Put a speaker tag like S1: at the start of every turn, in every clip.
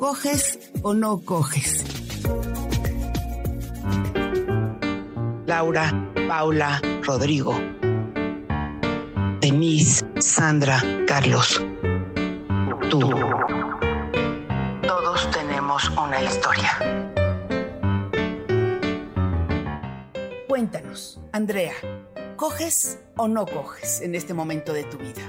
S1: ¿coges o no coges?
S2: Laura, Paula, Rodrigo, Denise, Sandra, Carlos, tú. Todos tenemos una historia.
S1: Cuéntanos, Andrea, ¿coges o no coges en este momento de tu vida?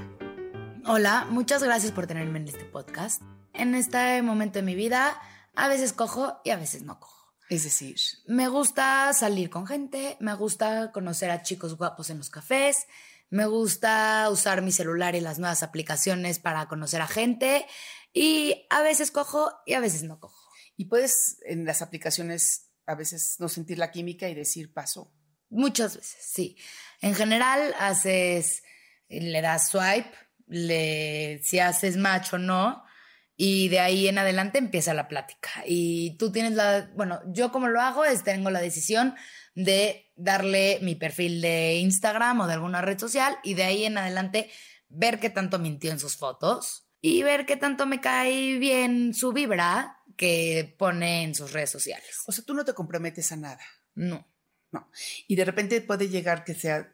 S3: Hola, muchas gracias por tenerme en este podcast. En este momento de mi vida, a veces cojo y a veces no cojo.
S1: Es decir,
S3: Me gusta salir con gente, me gusta conocer a chicos guapos en los cafés, me gusta usar mi celular y las nuevas aplicaciones para conocer a gente y a veces cojo y a veces no cojo.
S1: y puedes en las aplicaciones a veces no sentir la química y decir paso.
S3: Muchas veces, sí. En general, haces, le das swipe, le, si haces match o no, y de ahí en adelante empieza la plática. Y tú tienes la, bueno, yo como lo hago es tengo la decisión de darle mi perfil de Instagram o de alguna red social y de ahí en adelante ver qué tanto mintió en sus fotos y ver qué tanto me cae bien su vibra que pone en sus redes sociales.
S1: O sea, tú no te comprometes a nada.
S3: No.
S1: No. Y de repente puede llegar que sea,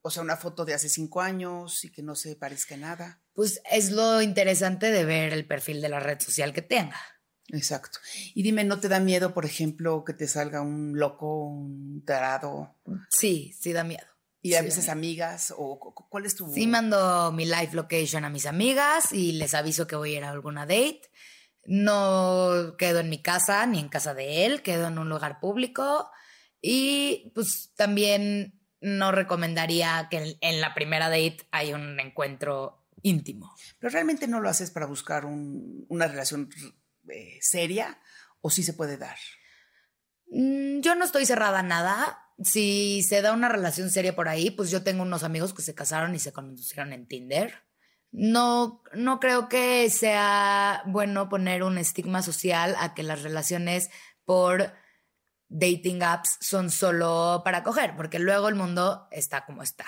S1: o sea, una foto de hace cinco años y que no se parezca nada.
S3: Pues es lo interesante de ver el perfil de la red social que tenga.
S1: Exacto. Y dime, ¿no te da miedo, por ejemplo, que te salga un loco, un tarado?
S3: Sí, sí da miedo.
S1: Y a veces amigas, o cu- cu- ¿cuál es tu...?
S3: Sí mando mi live location a mis amigas y les aviso que voy a ir a alguna date. No quedo en mi casa ni en casa de él, quedo en un lugar público. Y pues también no recomendaría que en- la primera date hay un encuentro íntimo.
S1: Pero realmente no lo haces para buscar un- una relación eh, seria, o sí se puede dar.
S3: Mm, Yo no estoy cerrada a nada. Si se da una relación seria por ahí, pues yo tengo unos amigos que se casaron y se conocieron en Tinder. No, no creo que sea bueno poner un estigma social a que las relaciones por dating apps son solo para coger, porque luego el mundo está como está.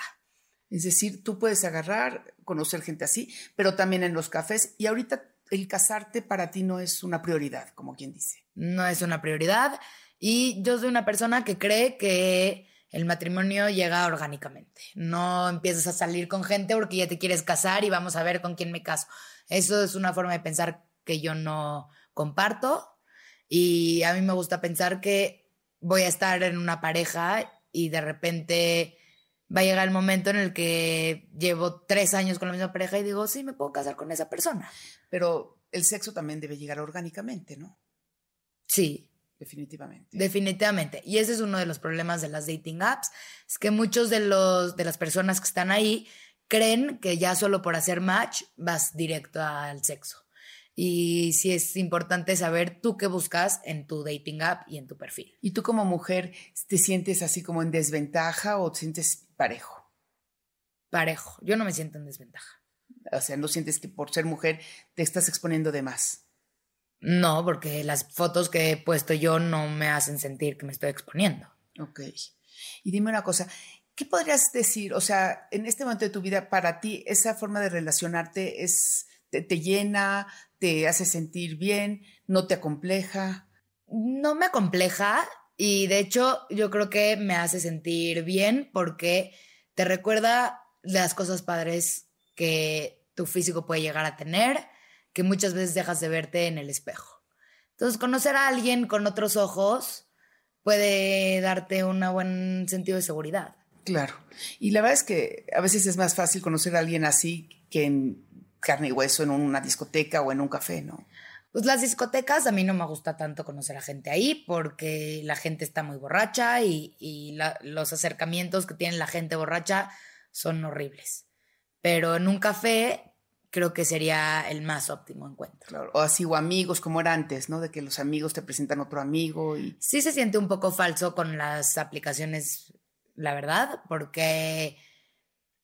S1: Es decir, tú puedes agarrar, conocer gente así, pero también en los cafés. Y ahorita el casarte para ti no es una prioridad, como quien dice.
S3: no es una prioridad y yo soy una persona que cree que el matrimonio llega orgánicamente. No empiezas a salir con gente porque ya te quieres casar y vamos a ver con quién me caso. Eso es una forma de pensar que yo no comparto y a mí me gusta pensar que voy a estar en una pareja y de repente va a llegar el momento en el que llevo tres años con la misma pareja y digo, sí, me puedo casar con esa persona.
S1: Pero el sexo también debe llegar orgánicamente, ¿no?
S3: Sí,
S1: Definitivamente.
S3: Definitivamente. Y ese es uno de los problemas de las dating apps. Es que muchos de los de las personas que están ahí creen que ya solo por hacer match vas directo al sexo. Y sí es importante saber tú qué buscas en tu dating app y en tu perfil.
S1: ¿Y tú como mujer te sientes así como en desventaja o te sientes parejo?
S3: Parejo. Yo no me siento en desventaja.
S1: O sea, no sientes que por ser mujer te estás exponiendo de más.
S3: No, porque las fotos que he puesto yo no me hacen sentir que me estoy exponiendo.
S1: Ok. Y dime una cosa, ¿qué podrías decir? O sea, en este momento de tu vida, para ti, esa forma de relacionarte es, te, te llena, te hace sentir bien, no te acompleja.
S3: no me acompleja y de hecho yo creo que me hace sentir bien porque te recuerda las cosas padres que tu físico puede llegar a tener, que muchas veces dejas de verte en el espejo. Entonces, conocer a alguien con otros ojos puede darte un buen sentido de seguridad.
S1: Claro. Y la verdad es que a veces es más fácil conocer a alguien así que en carne y hueso en una discoteca o en un café, ¿no?
S3: Pues las discotecas a mí no me gusta tanto conocer a gente ahí porque la gente está muy borracha y, los acercamientos que tiene la gente borracha son horribles. Pero en un café creo que sería el más óptimo encuentro.
S1: Claro. O así, o amigos como era antes, ¿no? De que los amigos te presentan otro amigo y...
S3: Sí se siente un poco falso con las aplicaciones, la verdad, porque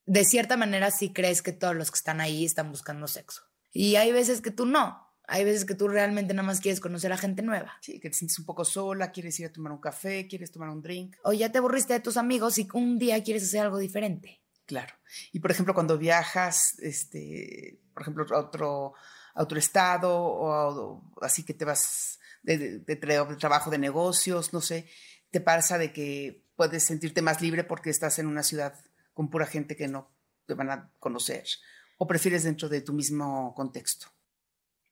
S3: de cierta manera sí crees que todos los que están ahí están buscando sexo. Y hay veces que tú no. Hay veces que tú realmente nada más quieres conocer a gente nueva.
S1: Sí, que te sientes un poco sola, quieres ir a tomar un café, quieres tomar un drink.
S3: O ya te aburriste de tus amigos y un día quieres hacer algo diferente.
S1: Claro. Y por ejemplo, cuando viajas, este, por ejemplo, a otro, otro estado o, así que te vas de, trabajo de negocios, no sé, te pasa de que puedes sentirte más libre porque estás en una ciudad con pura gente que no te van a conocer o prefieres dentro de tu mismo contexto.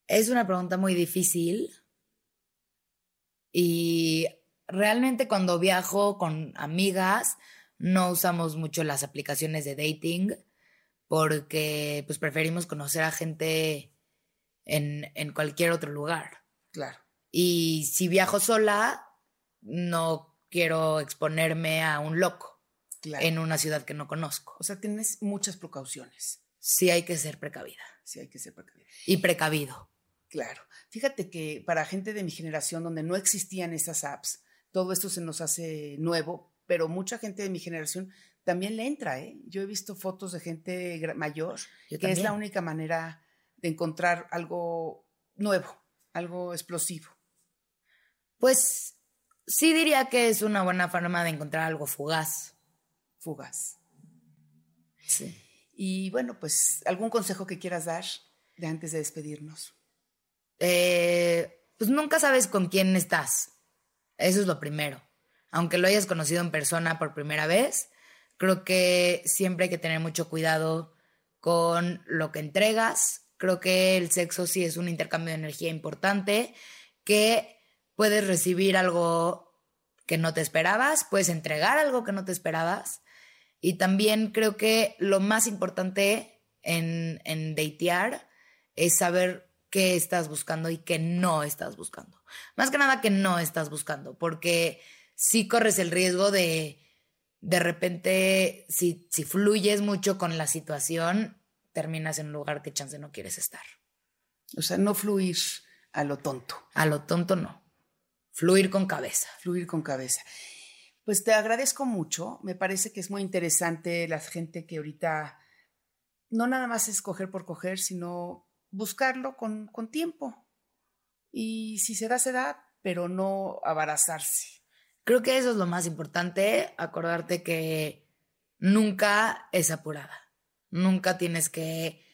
S3: Es una pregunta muy difícil y realmente cuando viajo con amigas, no usamos mucho las aplicaciones de dating porque pues preferimos conocer a gente en, en cualquier otro lugar.
S1: Claro.
S3: Y si viajo sola, no quiero exponerme a un loco en una ciudad que no conozco.
S1: O sea, tienes muchas precauciones.
S3: Sí hay que ser precavida.
S1: Sí hay que ser precavida.
S3: Y precavido.
S1: Claro. Fíjate que para gente de mi generación donde no existían esas apps, todo esto se nos hace nuevo pero mucha gente de mi generación también le entra. ¿eh? Yo he visto fotos de gente mayor, que es la única manera de encontrar algo nuevo, algo explosivo.
S3: Pues sí diría que es una buena forma de encontrar algo fugaz.
S1: Fugaz.
S3: Sí.
S1: Y bueno, pues algún consejo que quieras dar de antes de despedirnos.
S3: Eh, pues nunca sabes con quién estás. Eso es lo primero aunque lo hayas conocido en persona por primera vez, creo que siempre hay que tener mucho cuidado con lo que entregas. Creo que el sexo sí es un intercambio de energía importante, que puedes recibir algo que no te esperabas, puedes entregar algo que no te esperabas. Y también creo que lo más importante en, en datear es saber qué estás buscando y qué no estás buscando. Más que nada que no estás buscando, porque sí corres el riesgo de, de repente, si, si fluyes mucho con la situación, terminas en un lugar que chance no quieres estar.
S1: O sea, no fluir a lo tonto.
S3: A lo tonto no. Fluir con cabeza.
S1: Fluir con cabeza. Pues te agradezco mucho. Me parece que es muy interesante la gente que ahorita no nada más es coger por coger, sino buscarlo con, con tiempo. Y si se da, se da, pero no abarazarse.
S3: Creo que eso es lo más importante, acordarte que nunca es apurada. Nunca tienes que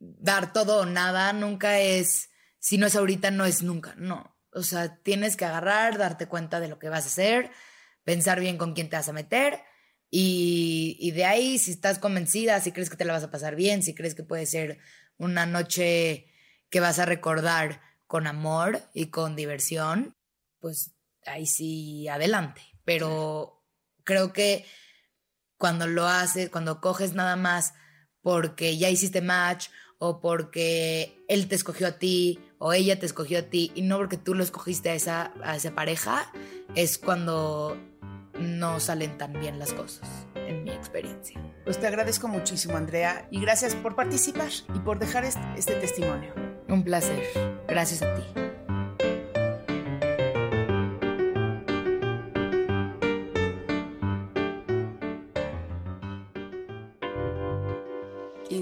S3: dar todo o nada, nunca es, si no es ahorita, no es nunca, no. O sea, tienes que agarrar, darte cuenta de lo que vas a hacer, pensar bien con quién te vas a meter y, de ahí, si estás convencida, si crees que te la vas a pasar bien, si crees que puede ser una noche que vas a recordar con amor y con diversión, pues ahí sí, adelante. Pero creo que cuando lo haces, cuando coges nada más porque ya hiciste match o porque él te escogió a ti o ella te escogió a ti y no porque tú lo escogiste a esa, a esa pareja, es cuando no salen tan bien las cosas, en mi experiencia.
S1: Pues te agradezco muchísimo, Andrea, y gracias por participar y por dejar este, este testimonio.
S3: Un placer. Gracias a ti.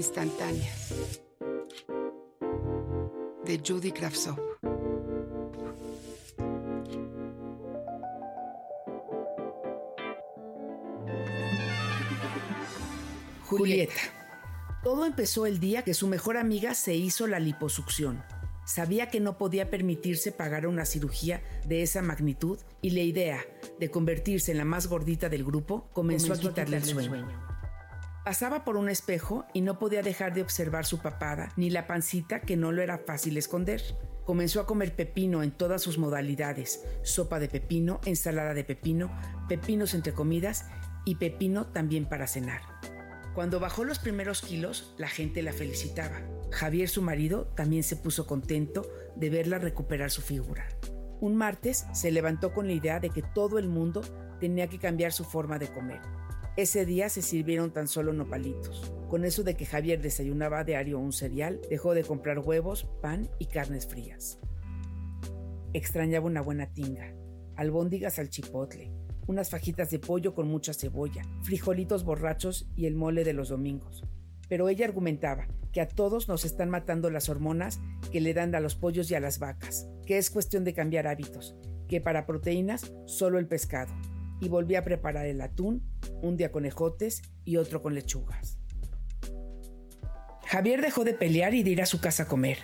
S1: instantáneas de Judy Kravtsov. Julieta. Todo empezó el día que su mejor amiga se hizo la liposucción. Sabía que no podía permitirse pagar una cirugía de esa magnitud y la idea de convertirse en la más gordita del grupo comenzó, a quitarle, el sueño. Pasaba por un espejo y no podía dejar de observar su papada ni la pancita que no lo era fácil esconder. Comenzó a comer pepino en todas sus modalidades, sopa de pepino, ensalada de pepino, pepinos entre comidas y pepino también para cenar. Cuando bajó los primeros kilos, la gente la felicitaba. Javier, su marido, también se puso contento de verla recuperar su figura. Un martes se levantó con la idea de que todo el mundo tenía que cambiar su forma de comer. Ese día se sirvieron tan solo nopalitos. Con eso de que Javier desayunaba a diario un cereal, dejó de comprar huevos, pan y carnes frías. Extrañaba una buena tinga, albóndigas al chipotle, unas fajitas de pollo con mucha cebolla, frijolitos borrachos y el mole de los domingos. Pero ella argumentaba que a todos nos están matando las hormonas que le dan a los pollos y a las vacas, que es cuestión de cambiar hábitos, que para proteínas solo el pescado. Y volví a preparar el atún, un día con ejotes y otro con lechugas. Javier dejó de pelear y de ir a su casa a comer.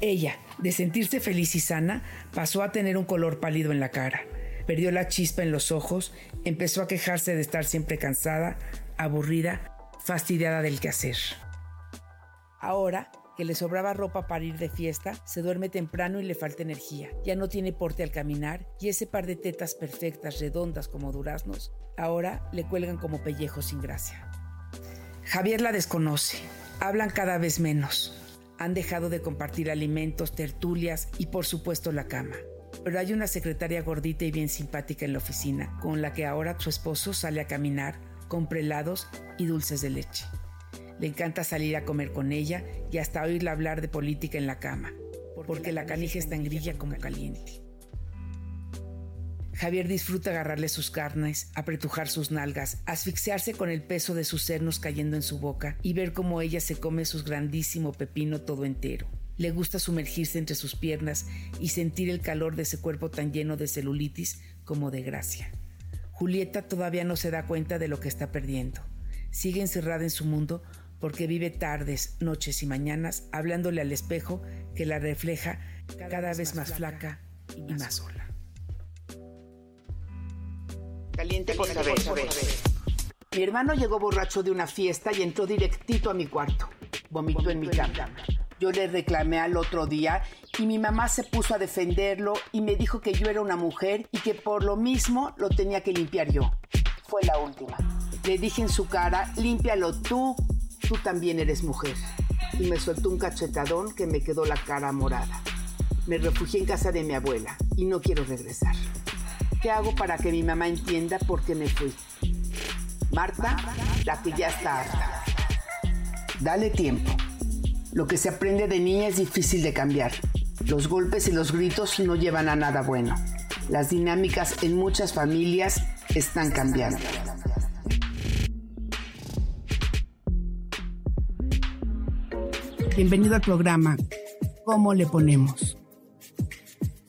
S1: Ella, de sentirse feliz y sana, pasó a tener un color pálido en la cara perdió la chispa en los ojos, empezó a quejarse de estar siempre cansada, aburrida, fastidiada del quehacer. Ahora que le sobraba ropa para ir de fiesta, se duerme temprano y le falta energía. Ya no tiene porte al caminar y ese par de tetas perfectas, redondas como duraznos, ahora le cuelgan como pellejos sin gracia. Javier la desconoce. Hablan cada vez menos. Han dejado de compartir alimentos, tertulias y por supuesto la cama pero hay una secretaria gordita y bien simpática en la oficina, con la que ahora su esposo sale a caminar, compra helados y dulces de leche. Le encanta salir a comer con ella y hasta oírla hablar de política en la cama, porque la canija está en grilla como caliente. Javier disfruta agarrarle sus carnes, apretujar sus nalgas, asfixiarse con el peso de sus cernos cayendo en su boca y ver cómo ella se come su grandísimo pepino todo entero. Le gusta sumergirse entre sus piernas y sentir el calor de ese cuerpo tan lleno de celulitis como de gracia. Julieta todavía no se da cuenta de lo que está perdiendo. Sigue encerrada en su mundo porque vive tardes, noches y mañanas hablándole al espejo que la refleja cada, vez más, flaca y más sola.
S2: Caliente por saber. Mi hermano llegó borracho de una fiesta y entró directito a mi cuarto. Vomitó en mi cama. Yo le reclamé al otro día y mi mamá se puso a defenderlo y me dijo que yo era una mujer y que por lo mismo lo tenía que limpiar yo. Fue la última. Le dije en su cara, límpialo tú, tú también eres mujer. Y me soltó un cachetadón que me quedó la cara morada. Me refugié en casa de mi abuela y no quiero regresar. ¿Qué hago para que mi mamá entienda por qué me fui? Marta, la que ya está harta. Dale tiempo. Lo que se aprende de niña es difícil de cambiar. Los golpes y los gritos no llevan a nada bueno. Las dinámicas en muchas familias están cambiando.
S1: Bienvenido al programa ¿Cómo le ponemos?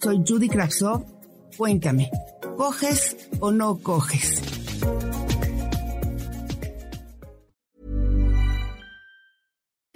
S1: Soy Judy Kravsov. Cuéntame, ¿coges o no coges?